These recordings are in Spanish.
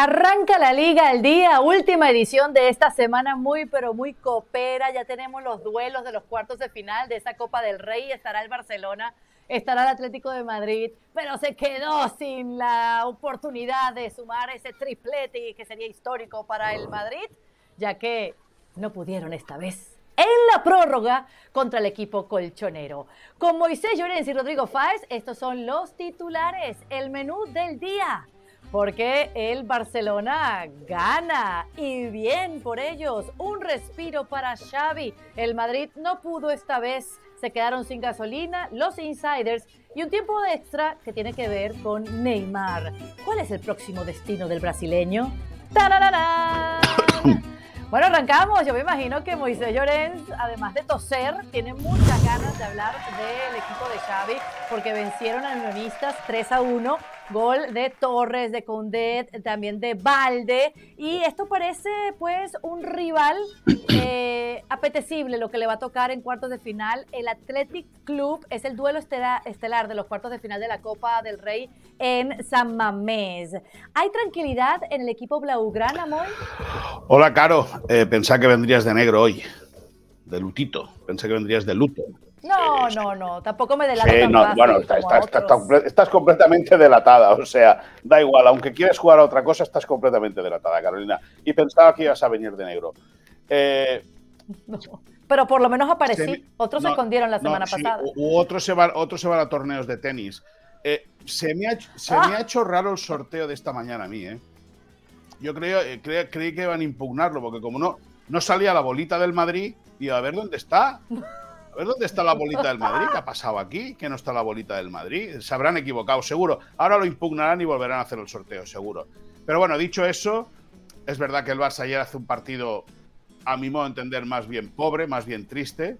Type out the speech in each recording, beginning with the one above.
Arranca la liga el día, última edición de esta semana muy pero muy copera. Ya tenemos los duelos de los cuartos de final de esa Copa del Rey. Estará el Barcelona, estará el Atlético de Madrid, pero se quedó sin la oportunidad de sumar ese triplete que sería histórico para el Madrid, ya que no pudieron esta vez en la prórroga contra el equipo colchonero. Con Moisés Llorens y Rodrigo Fáez, estos son los titulares, el menú del día porque el Barcelona gana y bien por ellos. Un respiro para Xavi. El Madrid no pudo esta vez. Se quedaron sin gasolina los insiders y un tiempo extra que tiene que ver con Neymar. ¿Cuál es el próximo destino del brasileño? ¡Tararara! Bueno, arrancamos. Yo me imagino que Moisés Llorens, además de toser, tiene muchas ganas de hablar del equipo de Xavi porque vencieron a Unionistas 3 a 1 Gol de Torres, de Condet, también de Valde. Y esto parece pues un rival eh, apetecible lo que le va a tocar en cuartos de final. El Athletic Club es el duelo estelar de los cuartos de final de la Copa del Rey en San Mamés. ¿Hay tranquilidad en el equipo Blaugrana, Moy? Hola, Caro. Eh, pensaba que vendrías de negro hoy, de lutito. Pensé que vendrías de luto. No, no, no, tampoco me delatas. bueno, estás completamente delatada, o sea, da igual, aunque quieres jugar a otra cosa, estás completamente delatada, Carolina. Y pensaba que ibas a venir de negro. Eh, pero por lo menos aparecí. otros se escondieron la semana pasada. U, otros se, van, otros se van a torneos de tenis. Eh, se, me ha, se me ha ah. hecho raro el sorteo de esta mañana a mí, ¿eh? Yo creo, eh, creí que iban a impugnarlo, porque como no, no salía la bolita del Madrid, y a ver dónde está. Ver dónde está la bolita del Madrid. ¿Qué ha pasado aquí? Que no está la bolita del Madrid. Se habrán equivocado, seguro. Ahora lo impugnarán y volverán a hacer el sorteo, seguro. Pero bueno, dicho eso, es verdad que el Barça ayer hace un partido, a mi modo de entender, más bien pobre, más bien triste.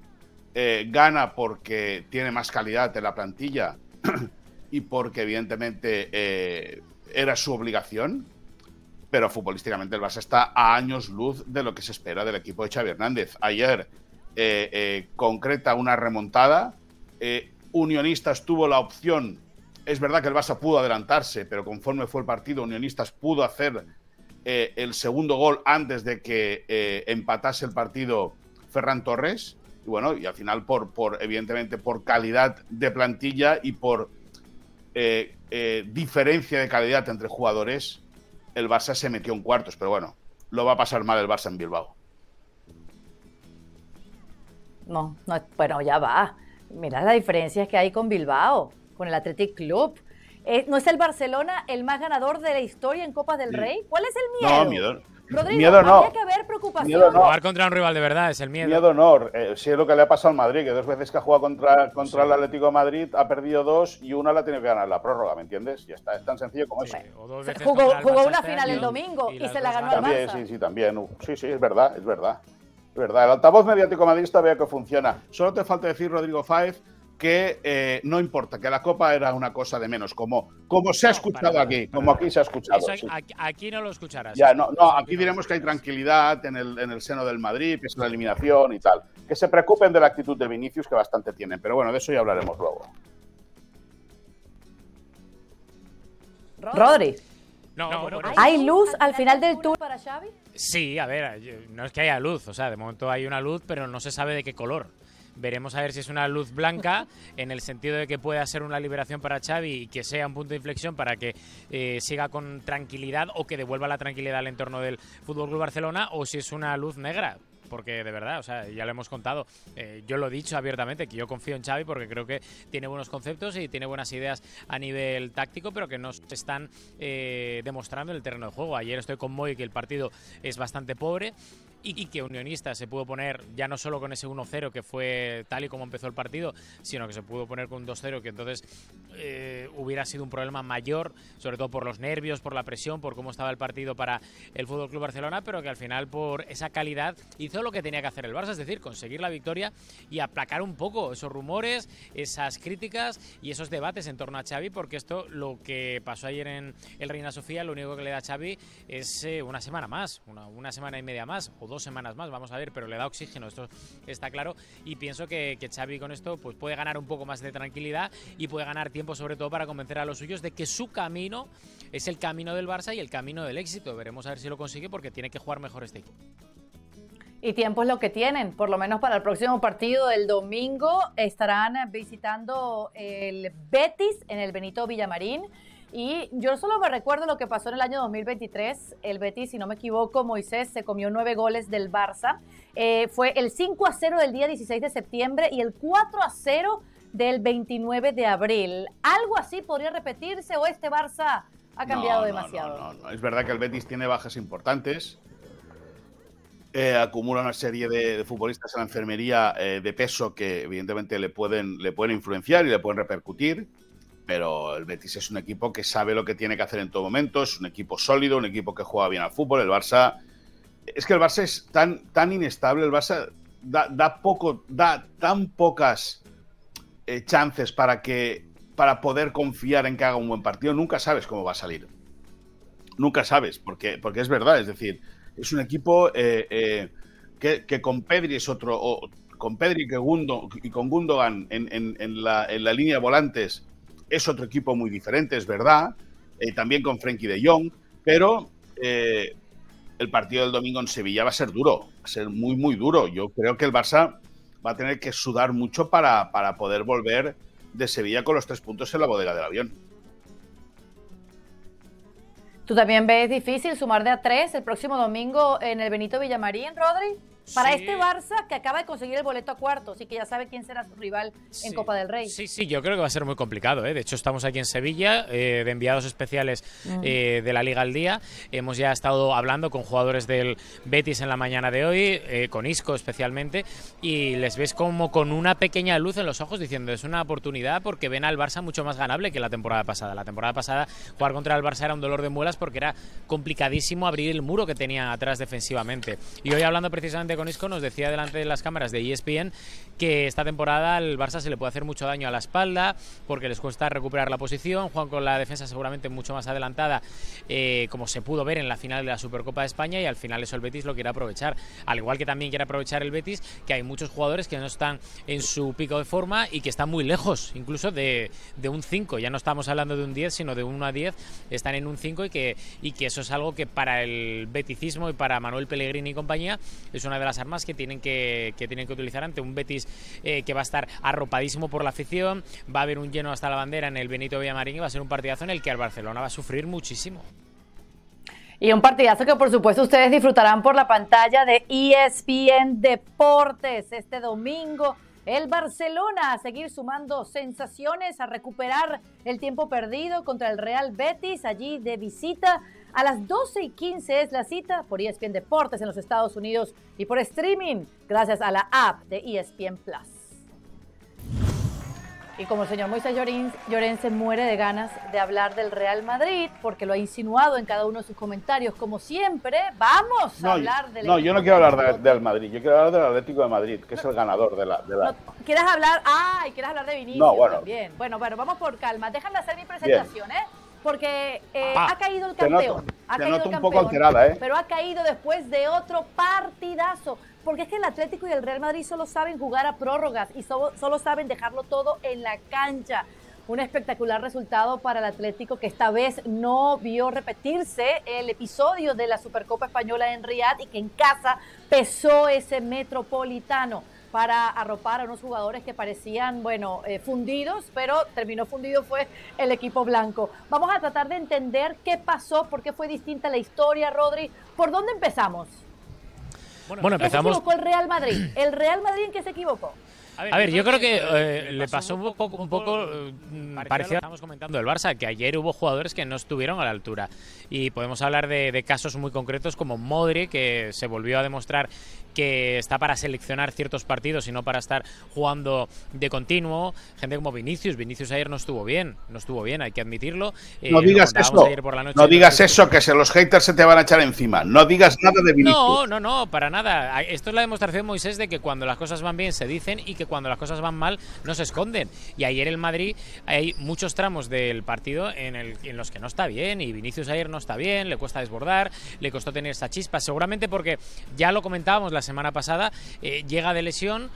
Eh, gana porque tiene más calidad en la plantilla y porque evidentemente eh, era su obligación. Pero futbolísticamente el Barça está a años luz de lo que se espera del equipo de Xavi Hernández. Ayer eh, eh, concreta una remontada. Eh, Unionistas tuvo la opción, es verdad que el Barça pudo adelantarse, pero conforme fue el partido, Unionistas pudo hacer el segundo gol antes de que empatase el partido Ferran Torres. Y bueno, y al final, por, por evidentemente, por calidad de plantilla y por diferencia de calidad entre jugadores, el Barça se metió en cuartos. Pero bueno, lo va a pasar mal el Barça en Bilbao. No, no, bueno, ya va. Mira las diferencias que hay con Bilbao, con el Athletic Club. Eh, ¿No es el Barcelona el más ganador de la historia en Copas del Rey? ¿Cuál es el miedo? No, miedo. Rodrigo, miedo no. que haber preocupación. Miedo no. Jugar contra un rival de verdad es el miedo. Miedo no. Eh, si es lo que le ha pasado al Madrid, que dos veces que ha jugado contra, contra el Atlético de Madrid ha perdido dos y una la tiene que ganar la prórroga, ¿me entiendes? Ya está, es tan sencillo como eso. jugó, jugó una final el domingo y, se la ganó al Barça. Sí, sí, también. Sí, sí, es verdad, es verdad verdad, el altavoz mediático madridista vea que funciona. Solo te falta decir, Rodrigo Fáez, que eh, no importa, que la Copa era una cosa de menos, como, como se ha escuchado aquí, como aquí se ha escuchado. aquí, no lo escucharás. Ya, no, no, aquí diremos que hay tranquilidad en el, en el seno del Madrid, que es la eliminación y tal. Que se preocupen de la actitud de Vinicius, que bastante tienen, pero bueno, de eso ya hablaremos luego. Rodri. ¿Hay luz al final del tour para Xavi? Sí, a ver, no es que haya luz, o sea, de momento hay una luz, pero no se sabe de qué color. Veremos a ver si es una luz blanca, en el sentido de que pueda ser una liberación para Xavi y que sea un punto de inflexión para que eh, siga con tranquilidad o que devuelva la tranquilidad al entorno del Fútbol Club Barcelona, o si es una luz negra, porque de verdad, o sea, ya lo hemos contado. Eh, yo lo he dicho abiertamente, que yo confío en Xavi porque creo que tiene buenos conceptos y tiene buenas ideas a nivel táctico, pero que no se están eh, demostrando en el terreno de juego. Ayer estoy con Moy que el partido es bastante pobre y que Unionista se pudo poner ya no solo con ese 1-0 que fue tal y como empezó el partido, sino que se pudo poner con un 2-0 que entonces eh, hubiera sido un problema mayor, sobre todo por los nervios, por la presión, por cómo estaba el partido para el Fútbol Club Barcelona, pero que al final por esa calidad hizo hizo lo que tenía que hacer el Barça, es decir, conseguir la victoria y aplacar un poco esos rumores, esas críticas y esos debates en torno a Xavi, porque esto, lo que pasó ayer en el Reina Sofía, lo único que le da a Xavi es eh, una semana más, una, semana y media más, o dos semanas más, vamos a ver, pero le da oxígeno, esto está claro, y pienso que, que Xavi con esto pues, puede ganar un poco más de tranquilidad y puede ganar tiempo sobre todo para convencer a los suyos de que su camino es el camino del Barça y el camino del éxito. Veremos a ver si lo consigue porque tiene que jugar mejor este equipo. Y tiempo es lo que tienen, por lo menos para el próximo partido del domingo estarán visitando el Betis en el Benito Villamarín. Y yo solo me recuerdo lo que pasó en el año 2023. El Betis, si no me equivoco, Moisés se comió nueve goles del Barça. Eh, fue el 5 a 0 del día 16 de septiembre y el 4 a 0 del 29 de abril. ¿Algo así podría repetirse o este Barça ha cambiado demasiado? No, no, es verdad que el Betis tiene bajas importantes. Eh, acumula una serie de, futbolistas en la enfermería eh, de peso que evidentemente le pueden, le pueden influenciar y le pueden repercutir, pero el Betis es un equipo que sabe lo que tiene que hacer en todo momento, es un equipo sólido, un equipo que juega bien al fútbol, el Barça... Es que el Barça es tan, tan inestable, el Barça da, da poco, da tan pocas eh, chances para que para poder confiar en que haga un buen partido, nunca sabes cómo va a salir. Nunca sabes, porque, porque es verdad, es decir, es un equipo eh, eh, que, con Pedri es otro, con Pedri y con Gundogan en, la, línea de volantes es otro equipo muy diferente, es verdad, también con Frenkie de Jong, pero el partido del domingo en Sevilla va a ser duro, va a ser muy, muy duro. Yo creo que el Barça va a tener que sudar mucho para, para poder volver de Sevilla con los tres puntos en la bodega del avión. ¿Tú también ves difícil sumar de a tres el próximo domingo en el Benito Villamarín, Rodri? Para este Barça que acaba de conseguir el boleto a cuartos y que ya sabe quién será su rival en Copa del Rey. Sí, sí, yo creo que va a ser muy complicado. ¿eh? De hecho, estamos aquí en Sevilla, eh, de enviados especiales mm. eh, de la Liga al Día. Hemos ya estado hablando con jugadores del Betis en la mañana de hoy, con Isco especialmente, y les ves como con una pequeña luz en los ojos diciendo es una oportunidad porque ven al Barça mucho más ganable que la temporada pasada. La temporada pasada jugar contra el Barça era un dolor de muelas porque era complicadísimo abrir el muro que tenía atrás defensivamente. Y hoy hablando precisamente con Isco nos decía delante de las cámaras de ESPN que esta temporada al Barça se le puede hacer mucho daño a la espalda porque les cuesta recuperar la posición, juegan con la defensa seguramente mucho más adelantada eh, como se pudo ver en la final de la Supercopa de España y al final eso el Betis lo quiere aprovechar, al igual que también quiere aprovechar el Betis que hay muchos jugadores que no están en su pico de forma y que están muy lejos incluso de, un 5, ya no estamos hablando de un 10 sino de un 1 a 10, están en un 5 y que, y que eso es algo que para el beticismo y para Manuel Pellegrini y compañía es una de las armas que tienen que, tienen que utilizar ante un Betis eh, que va a estar arropadísimo por la afición, va a haber un lleno hasta la bandera en el Benito Villamarín y va a ser un partidazo en el que el Barcelona va a sufrir muchísimo. Y un partidazo que por supuesto ustedes disfrutarán por la pantalla de ESPN Deportes este domingo. El Barcelona a seguir sumando sensaciones, a recuperar el tiempo perdido contra el Real Betis allí de visita. A las 12 y 15 es la cita por ESPN Deportes en los Estados Unidos y por streaming gracias a la app de ESPN Plus. Y como el señor Moisés Llorén se muere de ganas de hablar del Real Madrid, porque lo ha insinuado en cada uno de sus comentarios, como siempre, vamos a hablar del No, yo no quiero hablar del Madrid, yo quiero hablar del Atlético de Madrid, que es el ganador de la... De la... ¿Quieres hablar? Ah, y quieres hablar de Vinicius no, bueno. también. Bueno, bueno, vamos por calma. Déjame hacer mi presentación, ¿eh? Porque eh, ha caído el campeón. ha caído el campeón, un poco alterada, ¿eh? Pero ha caído después de otro partidazo. Porque es que el Atlético y el Real Madrid solo saben jugar a prórrogas y solo, solo saben dejarlo todo en la cancha. Un espectacular resultado para el Atlético que esta vez no vio repetirse el episodio de la Supercopa Española en Riyadh y que en casa pesó ese metropolitano para arropar a unos jugadores que parecían, bueno, eh, fundidos, pero terminó fundido fue el equipo blanco. Vamos a tratar de entender qué pasó, por qué fue distinta la historia, Rodri. ¿Por dónde empezamos? Bueno, empezamos. se equivocó el Real Madrid? ¿El Real Madrid en qué se equivocó? A ver, yo creo que eh, le pasó un poco, un poco eh, parecido a lo que estamos comentando del Barça, que ayer hubo jugadores que no estuvieron a la altura. Y podemos hablar de, de casos muy concretos como Modri, que se volvió a demostrar que está para seleccionar ciertos partidos y no para estar jugando de continuo. Gente como Vinicius, Vinicius ayer no estuvo bien, no estuvo bien, hay que admitirlo. Eh, no digas eso, no digas eso, que se los haters se te van a echar encima. No digas nada de Vinicius. No, no, no, para nada. Esto es la demostración, Moisés, de que cuando las cosas van bien se dicen y que cuando las cosas van mal no se esconden. Y ayer en Madrid hay muchos tramos del partido en, el, en los que no está bien y Vinicius ayer no está bien, le cuesta desbordar, le costó tener esa chispa, seguramente porque ya lo comentábamos las semana pasada, eh, llega de lesión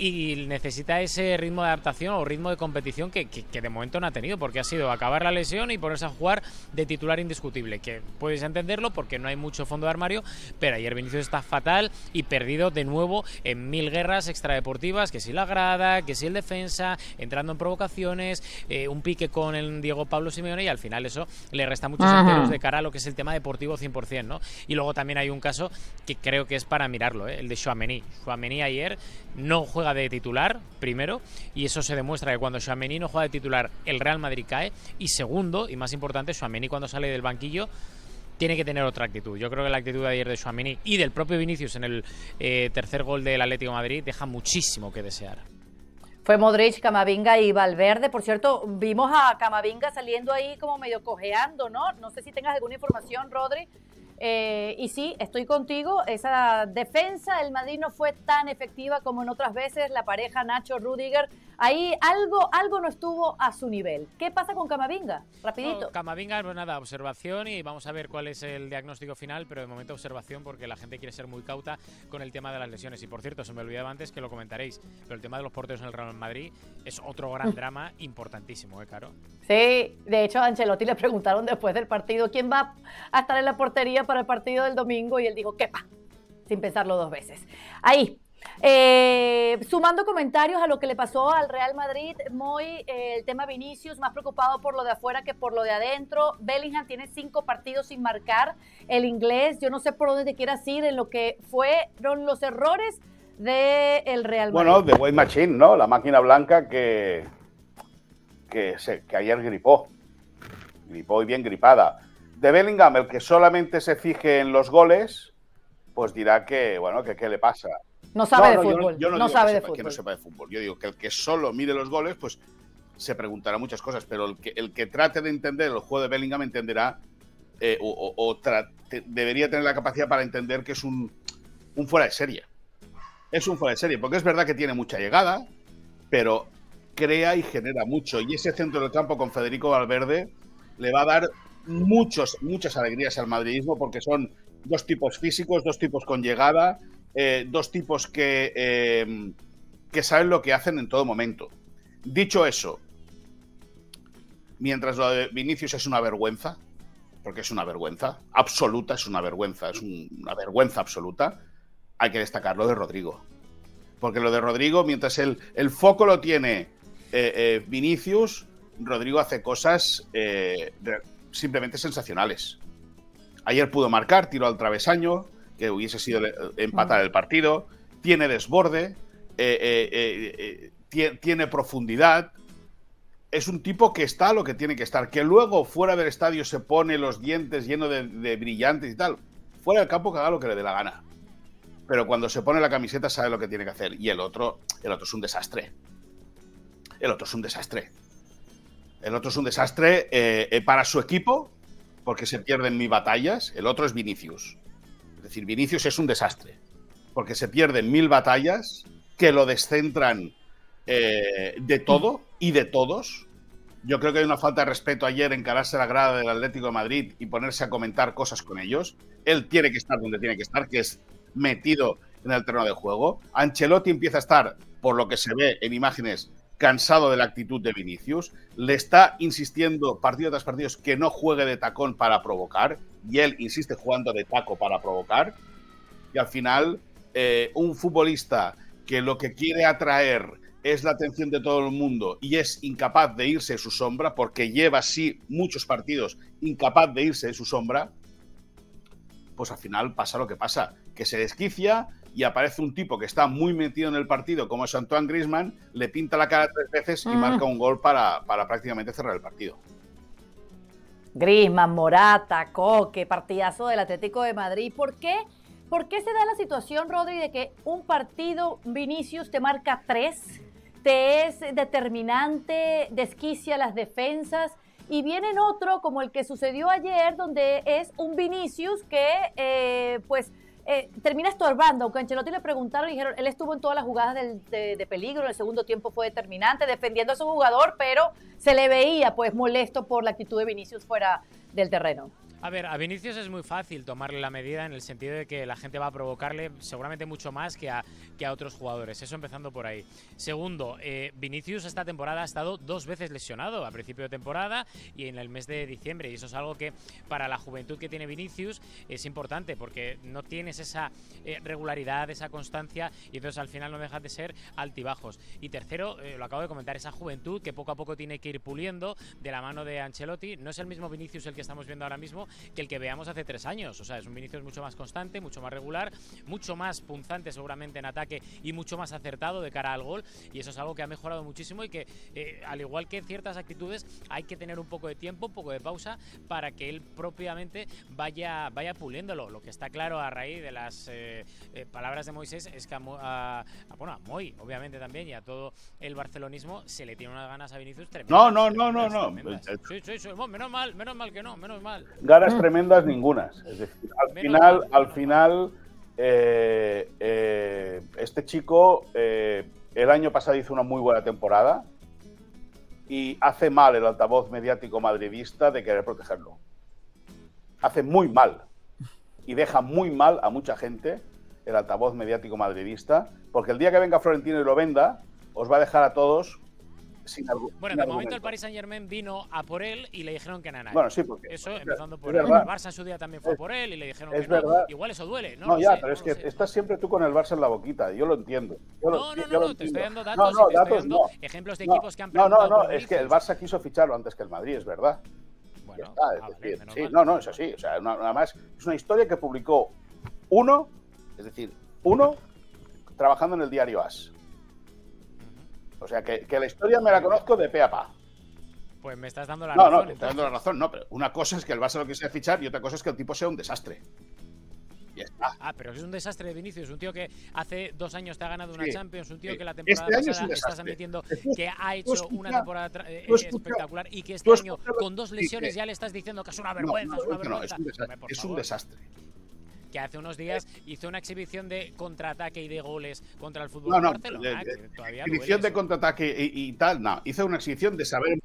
y necesita ese ritmo de adaptación o ritmo de competición que, de momento no ha tenido, porque ha sido acabar la lesión y ponerse a jugar de titular indiscutible, que puedes entenderlo porque no hay mucho fondo de armario, pero ayer Vinicius está fatal y perdido de nuevo en mil guerras extradeportivas, que si la grada, que si el defensa, entrando en provocaciones, eh, un pique con el Diego Pablo Simeone y al final eso le resta muchos enteros de cara a lo que es el tema deportivo 100%, ¿no? Y luego también hay un caso que creo que es para mirarlo, ¿eh? el de Chouameni. Chouameni ayer no juega de titular, primero, y eso se demuestra que cuando Chouameni no juega de titular, el Real Madrid cae, y segundo, y más importante, Chouameni cuando sale del banquillo tiene que tener otra actitud. Yo creo que la actitud de ayer de Chouameni y del propio Vinicius en el eh, tercer gol del Atlético Madrid deja muchísimo que desear. Fue Modric, Camavinga y Valverde. Por cierto, vimos a Camavinga saliendo ahí como medio cojeando, ¿no? No sé si tengas alguna información, Rodri, eh, y sí, estoy contigo, esa defensa del Madrid no fue tan efectiva como en otras veces, la pareja Nacho-Rudiger Ahí algo, algo no estuvo a su nivel. ¿Qué pasa con Camavinga? Rapidito. Camavinga, pues nada, observación y vamos a ver cuál es el diagnóstico final, pero de momento observación porque la gente quiere ser muy cauta con el tema de las lesiones. Y por cierto, se me olvidaba antes que lo comentaréis, pero el tema de los porteros en el Real Madrid es otro gran drama importantísimo, ¿eh, Caro? Sí, de hecho a Ancelotti le preguntaron después del partido quién va a estar en la portería para el partido del domingo y él dijo, ¡quepa! Sin pensarlo dos veces. Ahí, eh, sumando comentarios a lo que le pasó al Real Madrid, muy eh, el tema Vinicius, más preocupado por lo de afuera que por lo de adentro. Bellingham tiene cinco partidos sin marcar. El inglés, yo no sé por dónde te quieras ir en lo que fueron los errores del Real Madrid. Bueno, de Wayne Machine, ¿no? La máquina blanca que, que, que ayer gripó. Gripó y bien gripada. De Bellingham, el que solamente se fije en los goles, pues dirá que, bueno, que qué le pasa. No sabe de fútbol. Yo no, sabe de fútbol. Que no sepa de fútbol. Yo digo que el que solo mire los goles, pues se preguntará muchas cosas, pero el que, el que trate de entender el juego de Bellingham entenderá eh, o, debería tener la capacidad para entender que es un, un fuera de serie. Es un fuera de serie, porque es verdad que tiene mucha llegada, pero crea y genera mucho. Y ese centro del campo con Federico Valverde le va a dar muchos, muchas alegrías al madridismo porque son dos tipos físicos, dos tipos con llegada, eh, dos tipos que, eh, que saben lo que hacen en todo momento. Dicho eso, mientras lo de Vinicius es una vergüenza, porque es una vergüenza, absoluta, es una vergüenza, es una vergüenza absoluta, hay que destacar lo de Rodrigo. Porque lo de Rodrigo, mientras el, el foco lo tiene eh, Vinicius, Rodrigo hace cosas simplemente sensacionales. Ayer pudo marcar, tiró al travesaño, que hubiese sido empatar el partido, tiene desborde, eh, eh, eh, tiene profundidad. Es un tipo que está lo que tiene que estar. Que luego fuera del estadio se pone los dientes llenos de, brillantes y tal. Fuera del campo que haga lo que le dé la gana. Pero cuando se pone la camiseta sabe lo que tiene que hacer. Y el otro, el otro es un desastre. El otro es un desastre. El otro es un desastre para su equipo, porque se pierden mis batallas. El otro es Vinicius. Es decir, Vinicius es un desastre, porque se pierden mil batallas que lo descentran eh, de todo y de todos. Yo creo que hay una falta de respeto ayer encararse a la grada del Atlético de Madrid y ponerse a comentar cosas con ellos. Él tiene que estar donde tiene que estar, que es metido en el terreno de juego. Ancelotti empieza a estar, por lo que se ve en imágenes, cansado de la actitud de Vinicius. Le está insistiendo partido tras partido que no juegue de tacón para provocar y él insiste jugando de taco para provocar. Y al final, eh, un futbolista que lo que quiere atraer es la atención de todo el mundo y es incapaz de irse de su sombra, porque lleva así muchos partidos incapaz de irse de su sombra, pues al final pasa lo que pasa, que se desquicia y aparece un tipo que está muy metido en el partido, como es Antoine Grisman, le pinta la cara tres veces y mm. marca un gol para, para prácticamente cerrar el partido. Grisman, Morata, Coque, partidazo del Atlético de Madrid. ¿Por qué? ¿Por qué se da la situación, Rodri, de que un partido Vinicius te marca tres, te es determinante, desquicia las defensas? Y viene otro como el que sucedió ayer, donde es un Vinicius que, eh, pues, eh, termina estorbando. Aunque Ancelotti le preguntaron, dijeron, él estuvo en todas las jugadas de, de, peligro, en el segundo tiempo fue determinante, defendiendo a su jugador, pero se le veía, pues, molesto por la actitud de Vinicius fuera del terreno. A ver, a Vinicius es muy fácil tomarle la medida en el sentido de que la gente va a provocarle seguramente mucho más que a, que a otros jugadores. Eso empezando por ahí. Segundo, eh, Vinicius esta temporada ha estado dos veces lesionado, a principio de temporada y en el mes de diciembre. Y eso es algo que para la juventud que tiene Vinicius es importante porque no tienes esa eh, regularidad, esa constancia y entonces al final no dejas de ser altibajos. Y tercero, eh, lo acabo de comentar, esa juventud que poco a poco tiene que ir puliendo de la mano de Ancelotti. No es el mismo Vinicius el que estamos viendo ahora mismo que el que veamos hace tres años. O sea, es un Vinicius mucho más constante, mucho más regular, mucho más punzante seguramente en ataque y mucho más acertado de cara al gol. Y eso es algo que ha mejorado muchísimo y que, eh, al igual que en ciertas actitudes, hay que tener un poco de tiempo, un poco de pausa para que él propiamente vaya, vaya puliéndolo. Lo que está claro a raíz de las eh, eh, palabras de Moisés es que a, bueno, a Moy, obviamente también, y a todo el barcelonismo se le tiene unas ganas a Vinicius tremendas. No, no, no, no, no. Sí, sí, sí, menos mal, menos mal que no, menos mal ganas tremendas ningunas. Es decir, al final, al final eh, eh, este chico eh, el año pasado hizo una muy buena temporada y hace mal el altavoz mediático madridista de querer protegerlo. Hace muy mal y deja muy mal a mucha gente el altavoz mediático madridista, porque el día que venga Florentino y lo venda, os va a dejar a todos bueno, de momento el Paris Saint Germain vino a por él y le dijeron que nada. Bueno, sí, porque. Eso, empezando por el Barça en su día también fue por él y le dijeron que no. Igual eso duele, ¿no? No, ya, pero es que estás siempre tú con el Barça en la boquita, yo lo entiendo. no, no, no, te estoy dando datos, no, no, datos, no. ejemplos de equipos que han No, no, no, es que el Barça quiso ficharlo antes que el Madrid, es verdad. Bueno, está, es ah, decir, sí, no, no, es así. O sea, nada más es una historia que publicó uno, es decir, uno trabajando en el diario As. O sea, que, la historia me la conozco de pe a pa. Pues me estás dando la razón. No, no, estás dando la razón. No, pero una cosa es que el Barça lo quisiera fichar y otra cosa es que el tipo sea un desastre. Ya está. Ah, pero es un desastre de Vinicius. Un tío que hace dos años te ha ganado una Champions. Un tío que la temporada este pasada estás admitiendo que ha hecho una temporada eh, espectacular y que este año con dos lesiones ya le estás diciendo que es una vergüenza. es una vergüenza. es un desastre que hace unos días hizo una exhibición de contraataque y de goles contra el fútbol no, no, Barcelona. exhibición de contraataque y, tal, no. Hizo una exhibición de saber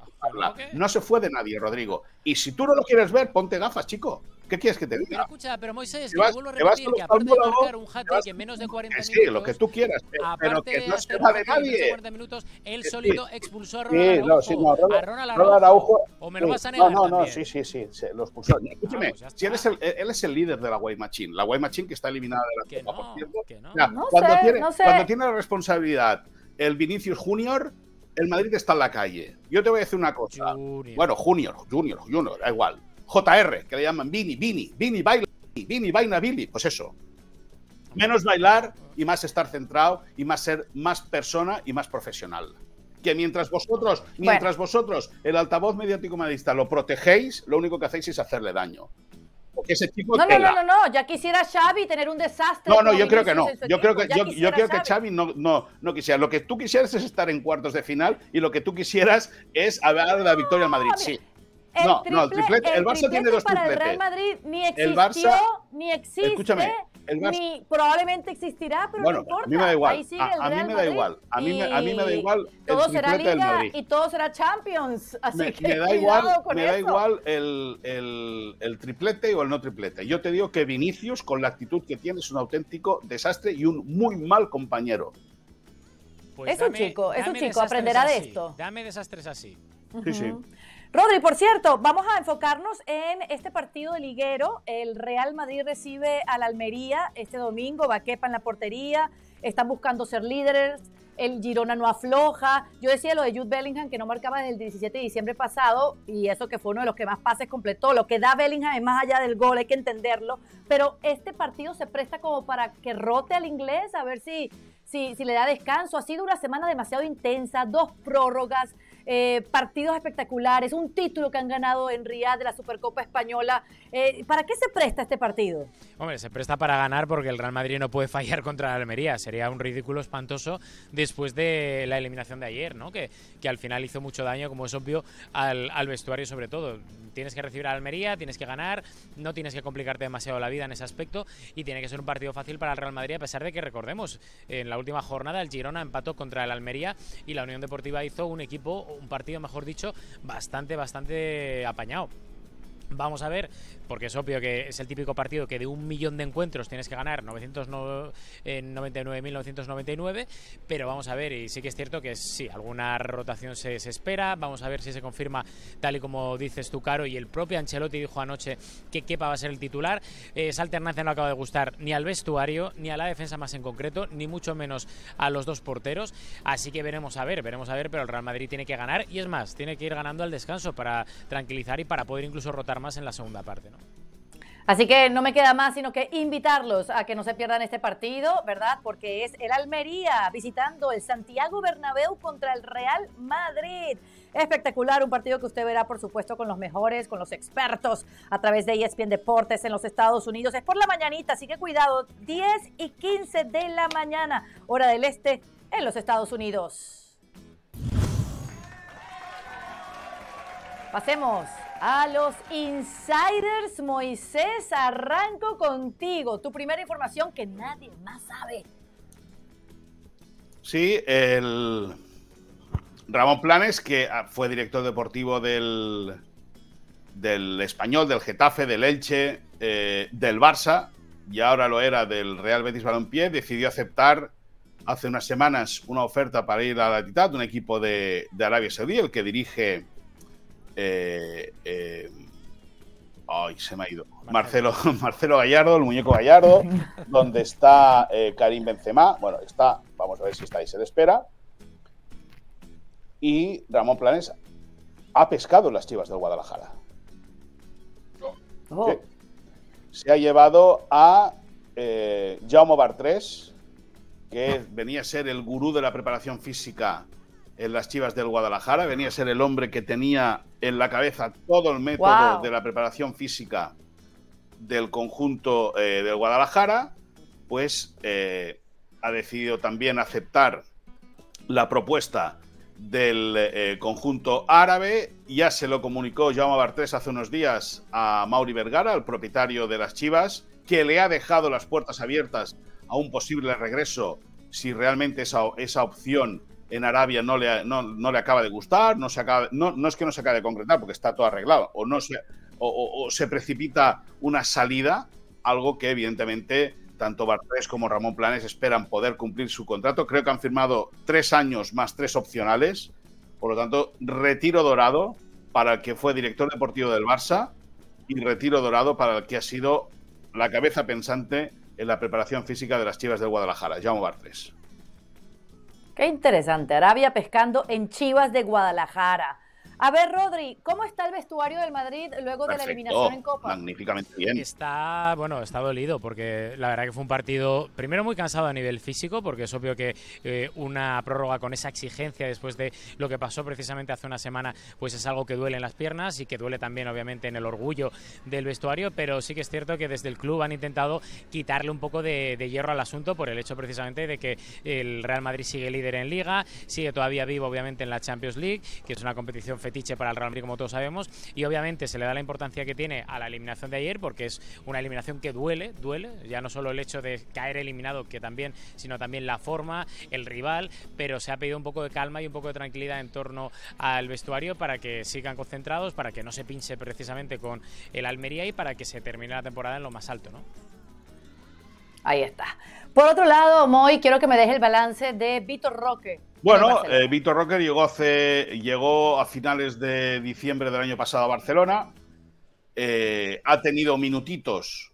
No se fue de nadie, Rodrigo. Y si tú no lo quieres ver, ponte gafas, chico. ¿Qué quieres que te diga? Pero escucha, pero Moisés, te vuelvo a repetir que aparte de marcar un hat-trick en menos de 40 minutos... Sí, lo que tú quieras, pero, que no se va de nadie. 40 minutos, él solito expulsó a Ronald Araujo. Sí, no, a Ronald Araujo. ¿O me lo vas a negar No, no, no, sí, sí, sí, lo expulsó. Escúchame, si él es, el, él es el líder de la Way Machine, la Way Machine que está eliminada de la Copa, por cierto. cuando, tiene, cuando tiene la responsabilidad el Vinicius Junior, el Madrid está en la calle. Yo te voy a decir una cosa. Bueno, Junior, Junior, Junior, da igual. JR, que le llaman Vini, Vini, Vini baila, Vini vaina Billy, pues eso. Menos bailar y más estar centrado y más ser más persona y más profesional. Que mientras vosotros, mientras vosotros, el altavoz mediático madridista lo protegéis, lo único que hacéis es hacerle daño. Porque ese tipo no, no, no, no, no, ya quisiera Xavi tener un desastre. No, no, yo creo que no. Yo creo que, yo, yo, creo que Xavi no, no, no quisiera. Lo que tú quisieras es estar en cuartos de final y lo que tú quisieras es hablar de la victoria al Madrid. Sí no, no, el triplete, el, Barça tiene dos para el Real Madrid ni existió, ni existe, escúchame, el Barça, ni probablemente existirá, pero bueno, no importa. A mí me da igual. A, mí me da igual. A mí, me, a mí me da igual. Todo será Liga y todo será Champions. Así me, que me da igual, me da igual el, el, el, triplete o el no triplete. Yo te digo que Vinicius, con la actitud que tiene, es un auténtico desastre y un muy mal compañero. Pues es un chico, es un chico, aprenderá de esto. Dame desastres así. Sí, sí. Rodri, por cierto, vamos a enfocarnos en este partido de liguero. El Real Madrid recibe al Almería este domingo, Vaquepa en la portería, están buscando ser líderes, el Girona no afloja. Yo decía lo de Jude Bellingham que no marcaba desde el 17 de diciembre pasado y eso que fue uno de los que más pases completó. Lo que da Bellingham es más allá del gol, hay que entenderlo. Pero este partido se presta como para que rote al inglés, a ver si, si, si le da descanso. Ha sido una semana demasiado intensa, dos prórrogas, eh, partidos espectaculares, un título que han ganado en Riyadh de la Supercopa Española. Eh, ¿Para qué se presta este partido? Hombre, se presta para ganar porque el Real Madrid no puede fallar contra la Almería. Sería un ridículo espantoso después de la eliminación de ayer, ¿no? Que, que al final hizo mucho daño, como es obvio, al, al vestuario sobre todo. Tienes que recibir a Almería, tienes que ganar, no tienes que complicarte demasiado la vida en ese aspecto y tiene que ser un partido fácil para el Real Madrid a pesar de que recordemos, en la última jornada el Girona empató contra el Almería y la Unión Deportiva hizo un equipo, un partido mejor dicho, bastante, bastante apañado. Vamos a ver, porque es obvio que es el típico partido que de un millón de encuentros tienes que ganar 999.999, pero vamos a ver, y sí que es cierto que sí, alguna rotación se, espera, vamos a ver si se confirma tal y como dices tú, Caro, y el propio Ancelotti dijo anoche que Kepa va a ser el titular. esa alternancia no acaba de gustar ni al vestuario, ni a la defensa más en concreto, ni mucho menos a los dos porteros, así que veremos a ver, veremos a ver, pero el Real Madrid tiene que ganar, y es más, tiene que ir ganando al descanso para tranquilizar y para poder incluso rotar más en la segunda parte, ¿no? Así que no me queda más sino que invitarlos a que no se pierdan este partido, ¿verdad? Porque es el Almería visitando el Santiago Bernabéu contra el Real Madrid. Espectacular, un partido que usted verá, por supuesto, con los mejores, con los expertos a través de ESPN Deportes en los Estados Unidos. Es por la mañanita, así que cuidado, 10 y 15 de la mañana, hora del este, en los Estados Unidos. Pasemos a los insiders. Moisés, arranco contigo. Tu primera información que nadie más sabe. Sí, el Ramón Planes, que ah, fue director deportivo del, del Español, del Getafe, del Elche, eh, del Barça, y ahora lo era del Real Betis Balompié, decidió aceptar hace unas semanas una oferta para ir a la Titad, un equipo de Arabia Saudí, el que dirige eh, eh, ay, se me ha ido. Marcelo, Marcelo Gallardo, el muñeco Gallardo, donde está eh, Karim Benzema. Bueno, está, vamos a ver si está ahí, se le espera. Y Ramón Planes ha pescado las chivas del Guadalajara. Oh. Se ha llevado a eh, Jaume Bartres, que venía a ser el gurú de la preparación física en las Chivas del Guadalajara. Venía a ser el hombre que tenía en la cabeza todo el método de la preparación física del conjunto eh, del Guadalajara. Pues eh, ha decidido también aceptar la propuesta del eh, conjunto árabe. Ya se lo comunicó Jaume Bartés hace unos días a Mauri Vergara, el propietario de las Chivas, que le ha dejado las puertas abiertas a un posible regreso si realmente esa, esa opción en Arabia no le, no, le acaba de gustar, no, se acaba, no, no, es que no se acabe de concretar porque está todo arreglado, o, no se, o, se precipita una salida, algo que evidentemente tanto Bartés como Ramón Planes esperan poder cumplir su contrato. Creo que han firmado tres años más tres opcionales, por lo tanto, retiro dorado para el que fue director deportivo del Barça y retiro dorado para el que ha sido la cabeza pensante en la preparación física de las Chivas del Guadalajara, Jaume Bartres. Qué interesante. Arabia pescando en Chivas de Guadalajara. A ver, Rodri, ¿cómo está el vestuario del Madrid luego de la eliminación en Copa? Magníficamente bien. Está, bueno, está dolido porque la verdad que fue un partido, primero muy cansado a nivel físico, porque es obvio que eh, una prórroga con esa exigencia después de lo que pasó precisamente hace una semana, pues es algo que duele en las piernas y que duele también, obviamente, en el orgullo del vestuario, pero sí que es cierto que desde el club han intentado quitarle un poco de, de hierro al asunto por el hecho precisamente de que el Real Madrid sigue líder en Liga, sigue todavía vivo, obviamente, en la Champions League, que es una competición fetiche para el Real Madrid, como todos sabemos, y obviamente se le da la importancia que tiene a la eliminación de ayer, porque es una eliminación que duele, duele, ya no solo el hecho de caer eliminado, que también, sino también la forma, el rival, pero se ha pedido un poco de calma y un poco de tranquilidad en torno al vestuario para que sigan concentrados, para que no se pinche precisamente con el Almería y para que se termine la temporada en lo más alto, ¿no? Ahí está. Por otro lado, Moy, quiero que me deje el balance de Víctor Roque. Bueno, eh, Víctor Roque llegó, hace, llegó a finales de diciembre del año pasado a Barcelona. Eh, ha tenido minutitos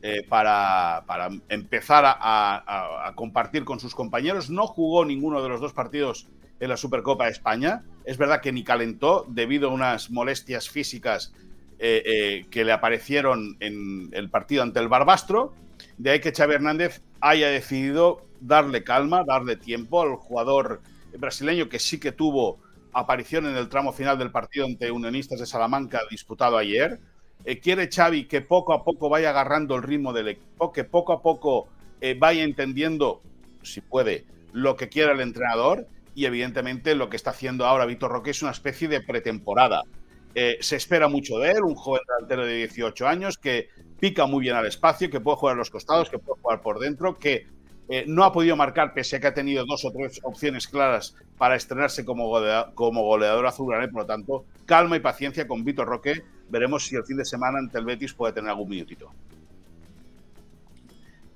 eh, para, empezar a, compartir con sus compañeros. No jugó ninguno de los dos partidos en la Supercopa de España. Es verdad que ni calentó debido a unas molestias físicas que le aparecieron en el partido ante el Barbastro. De ahí que Xavi Hernández haya decidido darle calma, darle tiempo al jugador brasileño que sí que tuvo aparición en el tramo final del partido ante Unionistas de Salamanca disputado ayer. Eh, quiere Xavi que poco a poco vaya agarrando el ritmo del equipo, que poco a poco eh, vaya entendiendo, si puede, lo que quiera el entrenador y evidentemente lo que está haciendo ahora Víctor Roque es una especie de pretemporada. Eh, se espera mucho de él, un joven delantero de 18 años que pica muy bien al espacio, que puede jugar a los costados, que puede jugar por dentro, que no ha podido marcar pese a que ha tenido dos o tres opciones claras para estrenarse como, como goleador azul y por lo tanto, calma y paciencia con Víctor Roque veremos si el fin de semana ante el Betis puede tener algún minutito.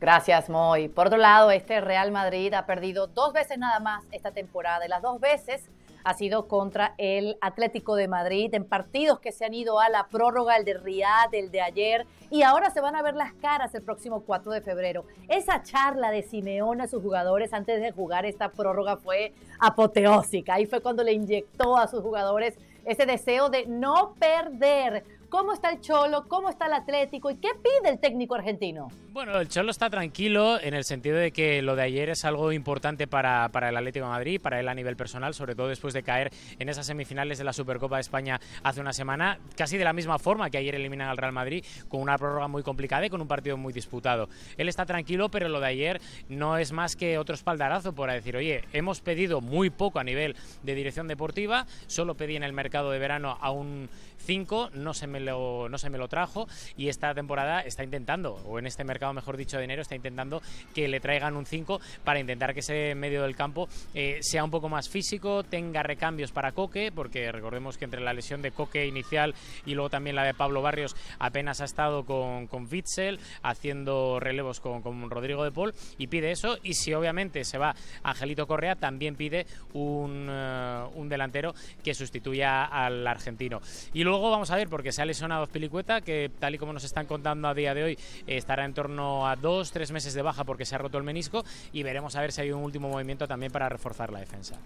Gracias, Moy. Por otro lado, este Real Madrid ha perdido dos veces nada más esta temporada y las dos veces ha sido contra el Atlético de Madrid en partidos que se han ido a la prórroga, el de Riyadh, el de ayer, y ahora se van a ver las caras el próximo 4 de febrero. Esa charla de Simeone a sus jugadores antes de jugar esta prórroga fue apoteósica. Ahí fue cuando le inyectó a sus jugadores ese deseo de no perder. ¿Cómo está el Cholo? ¿Cómo está el Atlético? ¿Y qué pide el técnico argentino? Bueno, el Cholo está tranquilo en el sentido de que lo de ayer es algo importante para, para, el Atlético de Madrid, para él a nivel personal, sobre todo después de caer en esas semifinales de la Supercopa de España hace una semana, casi de la misma forma que ayer eliminan al Real Madrid, con una prórroga muy complicada y con un partido muy disputado. Él está tranquilo, pero lo de ayer no es más que otro espaldarazo para decir, oye, hemos pedido muy poco a nivel de dirección deportiva, solo pedí en el mercado de verano a un 5, no se me lo, no se me lo trajo y esta temporada está intentando, o en este mercado mejor dicho de enero, está intentando que le traigan un 5 para intentar que ese medio del campo eh, sea un poco más físico, tenga recambios para Coque, porque recordemos que entre la lesión de Coque inicial y luego también la de Pablo Barrios apenas ha estado con, con Witzel haciendo relevos con, con Rodrigo de Paul y pide eso y si obviamente se va Angelito Correa también pide un, eh, un delantero que sustituya al argentino. Y vamos a ver, porque se ha lesionado Pilicueta, que tal y como nos están contando a día de hoy, estará en torno a dos, tres meses de baja porque se ha roto el menisco y veremos a ver si hay un último movimiento también para reforzar la defensa.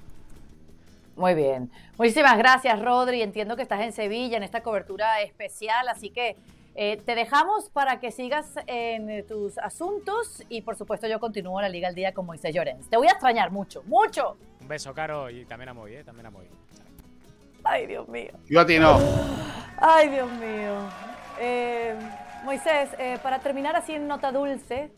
Muy bien. Muchísimas gracias, Rodri. Entiendo que estás en Sevilla en esta cobertura especial, así que eh, te dejamos para que sigas en tus asuntos y por supuesto yo continúo la Liga al Día con Moisés Llorens. Te voy a extrañar mucho, mucho. Un beso, Caro, y también a Moy, ¿eh? También a Moy. Ay, Dios mío. Yo a ti no. Ay, Dios mío. Eh, Moisés, eh, para terminar así en nota dulce,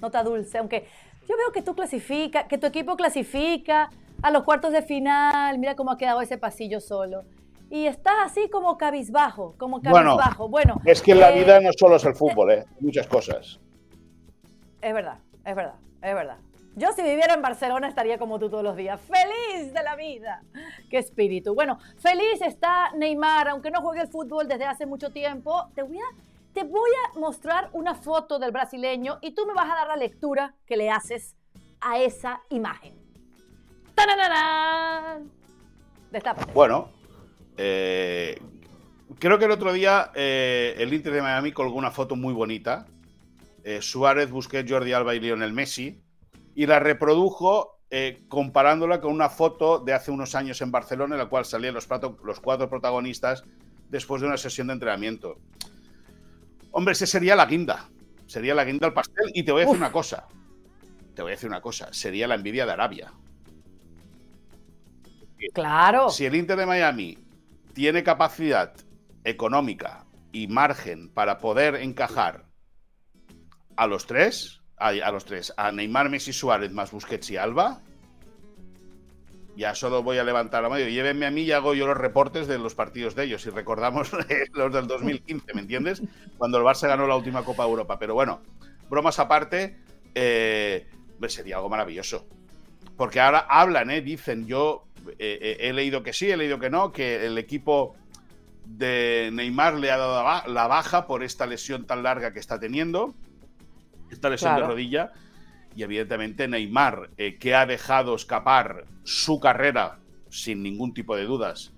nota dulce, aunque yo veo que tú clasificas, que tu equipo clasifica a los cuartos de final, mira cómo ha quedado ese pasillo solo. Y estás así como cabizbajo, como cabizbajo. Bueno, es que la eh, vida no solo es el fútbol, ¿eh? Muchas cosas. Es verdad, es verdad, es verdad. Yo si viviera en Barcelona estaría como tú todos los días, feliz de la vida. Qué espíritu. Bueno, feliz está Neymar, aunque no juegue el fútbol desde hace mucho tiempo. Te voy a, mostrar una foto del brasileño y tú me vas a dar la lectura que le haces a esa imagen. ¡Tarararán! Destápate. Bueno, eh, creo que el otro día eh, el Inter de Miami colgó una foto muy bonita. Eh, Suárez, Busquets, Jordi Alba y Lionel Messi y la reprodujo eh, comparándola con una foto de hace unos años en Barcelona en la cual salían los, los cuatro protagonistas después de una sesión de entrenamiento. Hombre, ese sería la guinda. Sería la guinda al pastel. Y te voy a decir una cosa. Te voy a decir una cosa. Sería la envidia de Arabia. Claro. Si el Inter de Miami tiene capacidad económica y margen para poder encajar a los tres, a, los tres, a Neymar, Messi, Suárez, más Busquets y Alba, ya solo voy a levantar la mano. Llévenme a mí y hago yo los reportes de los partidos de ellos. Y recordamos los del 2015, ¿me entiendes? Cuando el Barça ganó la última Copa Europa. Pero bueno, bromas aparte, eh, sería algo maravilloso. Porque ahora hablan, ¿eh? dicen, yo eh, eh, he leído que sí, he leído que no, que el equipo de Neymar le ha dado la baja por esta lesión tan larga que está teniendo esta lesión de rodilla. Y evidentemente Neymar, eh, que ha dejado escapar su carrera sin ningún tipo de dudas,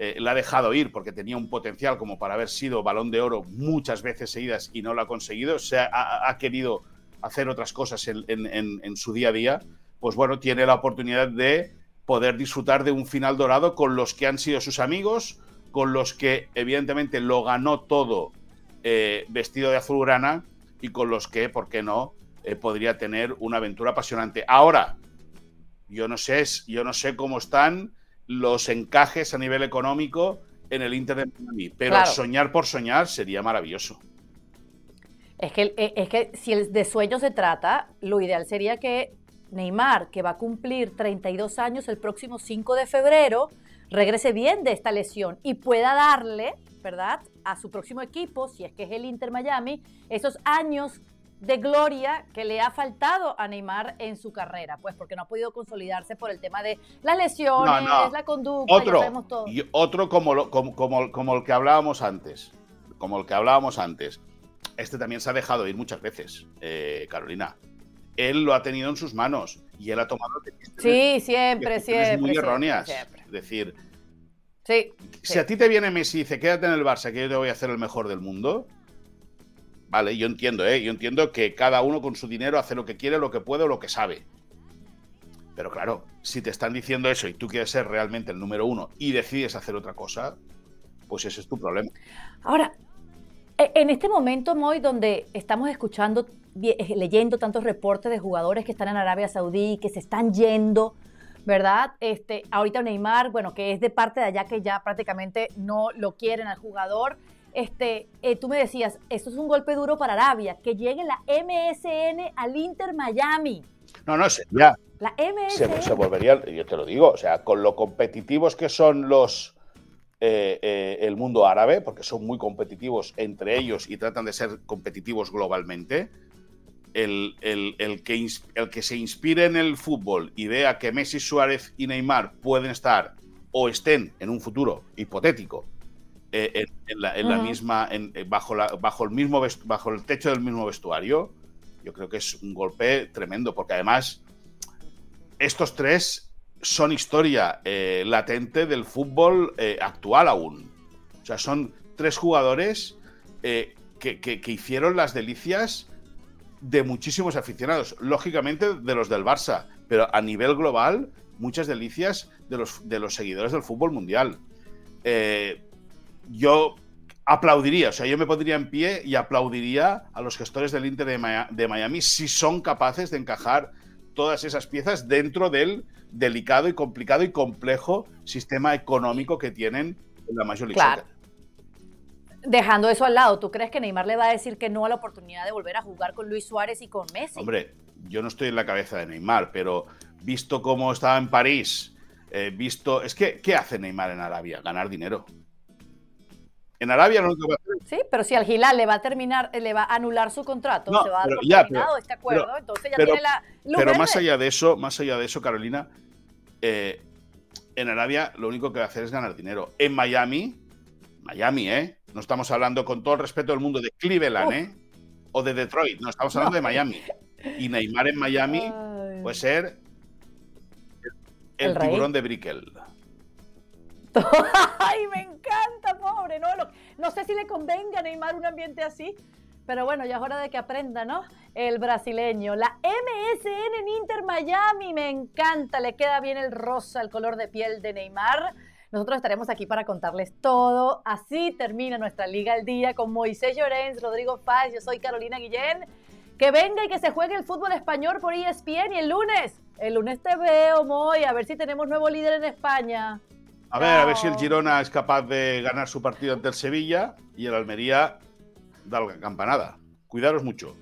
eh, la ha dejado ir porque tenía un potencial como para haber sido balón de oro muchas veces seguidas y no lo ha conseguido. Se ha, querido hacer otras cosas en, su día a día. Pues bueno, tiene la oportunidad de poder disfrutar de un final dorado con los que han sido sus amigos, con los que evidentemente lo ganó todo eh, vestido de azulgrana y con los que, ¿por qué no?, eh, podría tener una aventura apasionante. Ahora, yo no sé, yo no sé cómo están los encajes a nivel económico en el Inter de Miami. Pero soñar por soñar sería maravilloso. Es que, eh, es que si de sueño se trata, lo ideal sería que Neymar, que va a cumplir 32 años el próximo 5 de febrero, regrese bien de esta lesión y pueda darle, ¿verdad?, a su próximo equipo, si es que es el Inter Miami, esos años de gloria que le ha faltado a Neymar en su carrera, pues porque no ha podido consolidarse por el tema de las lesiones, la conducta, otro, Y otro como, como, como, como el que hablábamos antes, como el que hablábamos antes. Este también se ha dejado ir muchas veces, eh, Carolina. Él lo ha tenido en sus manos y él ha tomado Sí, siempre, siempre. Muy erróneas. Es decir, sí, si a ti te viene Messi y dice quédate en el Barça, que yo te voy a hacer el mejor del mundo, Vale, yo entiendo, ¿eh? Yo entiendo que cada uno con su dinero hace lo que quiere, lo que puede o lo que sabe. Pero claro, si te están diciendo eso y tú quieres ser realmente el número uno y decides hacer otra cosa, pues ese es tu problema. Ahora, e, en este momento, Moy, donde estamos escuchando, leyendo tantos reportes de jugadores que están en Arabia Saudí, que se están yendo, ¿verdad? Este, ahorita Neymar, bueno, que es de parte de allá que ya prácticamente no lo quieren al jugador este, eh, tú me decías, esto es un golpe duro para Arabia, que llegue la MSN al Inter Miami. No, no, ya. La MSN. Se, volvería, yo te lo digo, o sea, con lo competitivos que son los. Eh, eh, el mundo árabe, porque son muy competitivos entre ellos y tratan de ser competitivos globalmente. El, que, el que se inspire en el fútbol y vea que Messi, Suárez y Neymar pueden estar o estén en un futuro hipotético eh, en, la, misma, eh, bajo, la, bajo, el mismo bajo el techo del mismo vestuario, yo creo que es un golpe tremendo, porque además estos tres son historia eh, latente del fútbol actual aún. O sea, son tres jugadores que, hicieron las delicias de muchísimos aficionados, lógicamente de los del Barça, pero a nivel global, muchas delicias de los, de los seguidores del fútbol mundial. Eh, yo aplaudiría, o sea, yo me pondría en pie y aplaudiría a los gestores del Inter de Miami si son capaces de encajar todas esas piezas dentro del delicado y complicado y complejo sistema económico que tienen en la League claro. Dejando eso al lado, ¿tú crees que Neymar le va a decir que no a la oportunidad de volver a jugar con Luis Suárez y con Messi? Hombre, yo no estoy en la cabeza de Neymar, pero visto cómo estaba en París, eh, visto... Es que, ¿qué hace Neymar en Arabia? Ganar dinero. En Arabia no lo va a hacer. Sí, pero si al Hilal le va a terminar, le va a anular su contrato, se va a dar por terminado este acuerdo, entonces ya tiene la Pero más allá de eso, más allá de eso, Carolina, eh, en Arabia lo único que va a hacer es ganar dinero. En Miami, Miami, ¿eh? No estamos hablando con todo el respeto del mundo de Cleveland, ¿eh? O de Detroit, no, estamos hablando de Miami. Y Neymar en Miami puede ser el, tiburón de Brickell. ¡Ay, me encanta, pobre! No, no sé si le convenga a Neymar un ambiente así, pero bueno, ya es hora de que aprenda, ¿no? El brasileño. La MSN en Inter Miami, me encanta, le queda bien el rosa, el color de piel de Neymar. Nosotros estaremos aquí para contarles todo. Así termina nuestra Liga al Día con Moisés Llorens, Rodrigo Paz, yo soy Carolina Guillén. Que venga y que se juegue el fútbol español por ESPN y el lunes, el lunes te veo, Moy, a ver si tenemos nuevo líder en España. A ver, a ver si el Girona es capaz de ganar su partido ante el Sevilla y el Almería da la campanada. Cuidaros mucho.